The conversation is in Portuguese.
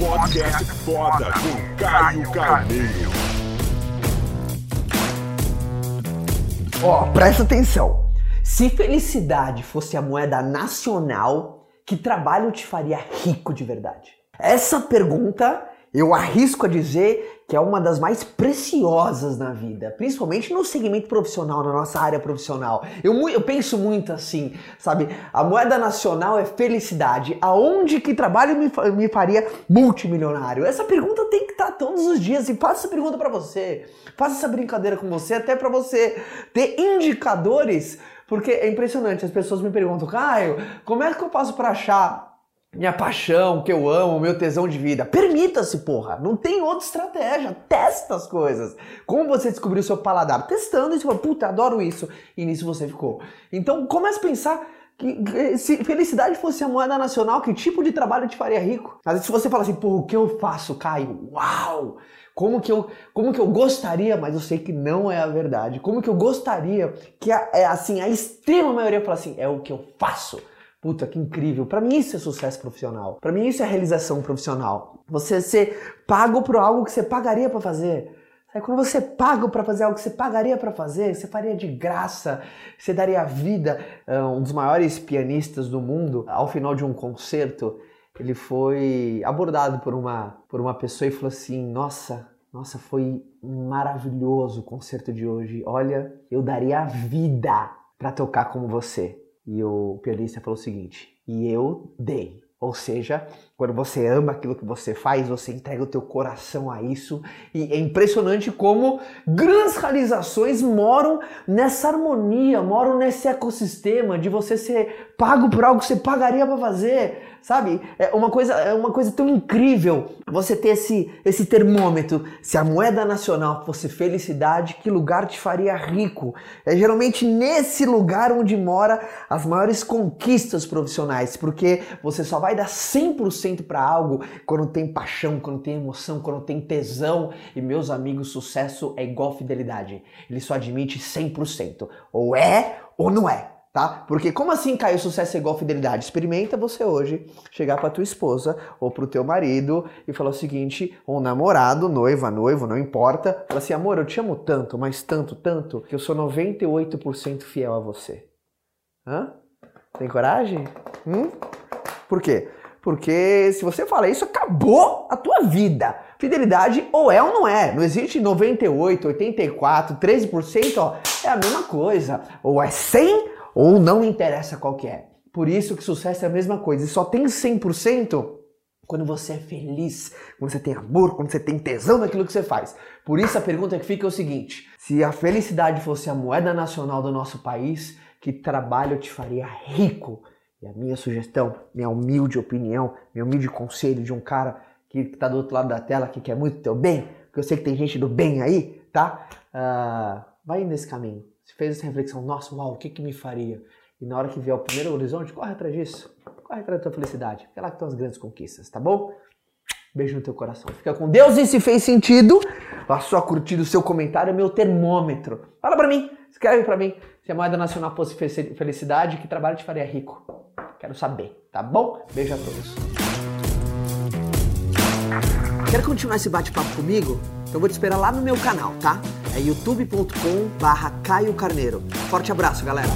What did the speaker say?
Podcast foda com Caio Carneiro. Ó, presta atenção. Se felicidade fosse a moeda nacional, que trabalho te faria rico de verdade? Essa pergunta eu arrisco a dizer que é uma das mais preciosas na vida, principalmente no segmento profissional, na nossa área profissional. Eu, eu penso muito assim, sabe? A moeda nacional é felicidade. Aonde que trabalho me, me faria multimilionário? Essa pergunta tem que estar todos os dias e faço essa pergunta para você. Faço essa brincadeira com você, até para você ter indicadores, porque é impressionante. As pessoas me perguntam, Caio, como é que eu faço para achar minha paixão, que eu amo, meu tesão de vida. Permita-se, porra. Não tem outra estratégia. Testa as coisas. Como você descobriu o seu paladar? Testando e você puta, adoro isso. E nisso você ficou. Então comece a pensar que se felicidade fosse a moeda nacional, que tipo de trabalho te faria rico? Às vezes se você fala assim, porra, o que eu faço, Caio? Uau! Como que, eu, como que eu gostaria, mas eu sei que não é a verdade. Como que eu gostaria que a, é, assim, a extrema maioria fala assim, é o que eu faço. Puta, que incrível. Para mim isso é sucesso profissional. Para mim isso é realização profissional. Você ser pago por algo que você pagaria para fazer. Aí quando você paga para fazer algo que você pagaria para fazer, você faria de graça, você daria a vida. Ah, um dos maiores pianistas do mundo, ao final de um concerto, ele foi abordado por uma, por uma pessoa e falou assim: Nossa, nossa, foi maravilhoso o concerto de hoje. Olha, eu daria a vida para tocar como você. E o pianista falou o seguinte: e eu dei. Ou seja, quando você ama aquilo que você faz, você entrega o teu coração a isso. E é impressionante como grandes realizações moram nessa harmonia, moram nesse ecossistema de você ser pago por algo que você pagaria para fazer sabe? É uma coisa, é uma coisa tão incrível você ter esse, esse termômetro. Se a moeda nacional fosse felicidade, que lugar te faria rico? É geralmente nesse lugar onde mora as maiores conquistas profissionais, porque você só vai dar 100% para algo quando tem paixão, quando tem emoção, quando tem tesão. E meus amigos, sucesso é igual fidelidade. Ele só admite 100%. Ou é ou não é tá? Porque como assim caiu sucesso é igual fidelidade? Experimenta você hoje chegar para tua esposa ou pro teu marido e falar o seguinte, ou namorado, noiva, noivo, não importa, fala assim, amor, eu te amo tanto, mas tanto, tanto, que eu sou 98% fiel a você. Hã? Tem coragem? Hum? Por quê? Porque se você fala isso, acabou a tua vida. Fidelidade ou é ou não é. Não existe 98, 84, 13%, ó, é a mesma coisa. Ou é 100 ou não interessa qual que é. Por isso que sucesso é a mesma coisa. E só tem 100% quando você é feliz, quando você tem amor, quando você tem tesão naquilo que você faz. Por isso a pergunta que fica é o seguinte: se a felicidade fosse a moeda nacional do nosso país, que trabalho te faria rico? E a minha sugestão, minha humilde opinião, meu humilde conselho de um cara que está do outro lado da tela, que quer muito teu bem, porque eu sei que tem gente do bem aí, tá? Uh, vai nesse caminho. Você fez essa reflexão, nossa, uau, o que que me faria? E na hora que vier o primeiro horizonte, corre atrás disso. Corre atrás da tua felicidade. Porque é lá que estão as grandes conquistas, tá bom? Beijo no teu coração. Fica com Deus e se fez sentido, a sua curtida, o seu comentário é meu termômetro. Fala pra mim, escreve pra mim. Se a moeda nacional fosse felicidade, que trabalho te faria rico? Quero saber, tá bom? Beijo a todos. Quer continuar esse bate-papo comigo? Então vou te esperar lá no meu canal, tá? É youtube.com barra Caio Carneiro. Forte abraço, galera!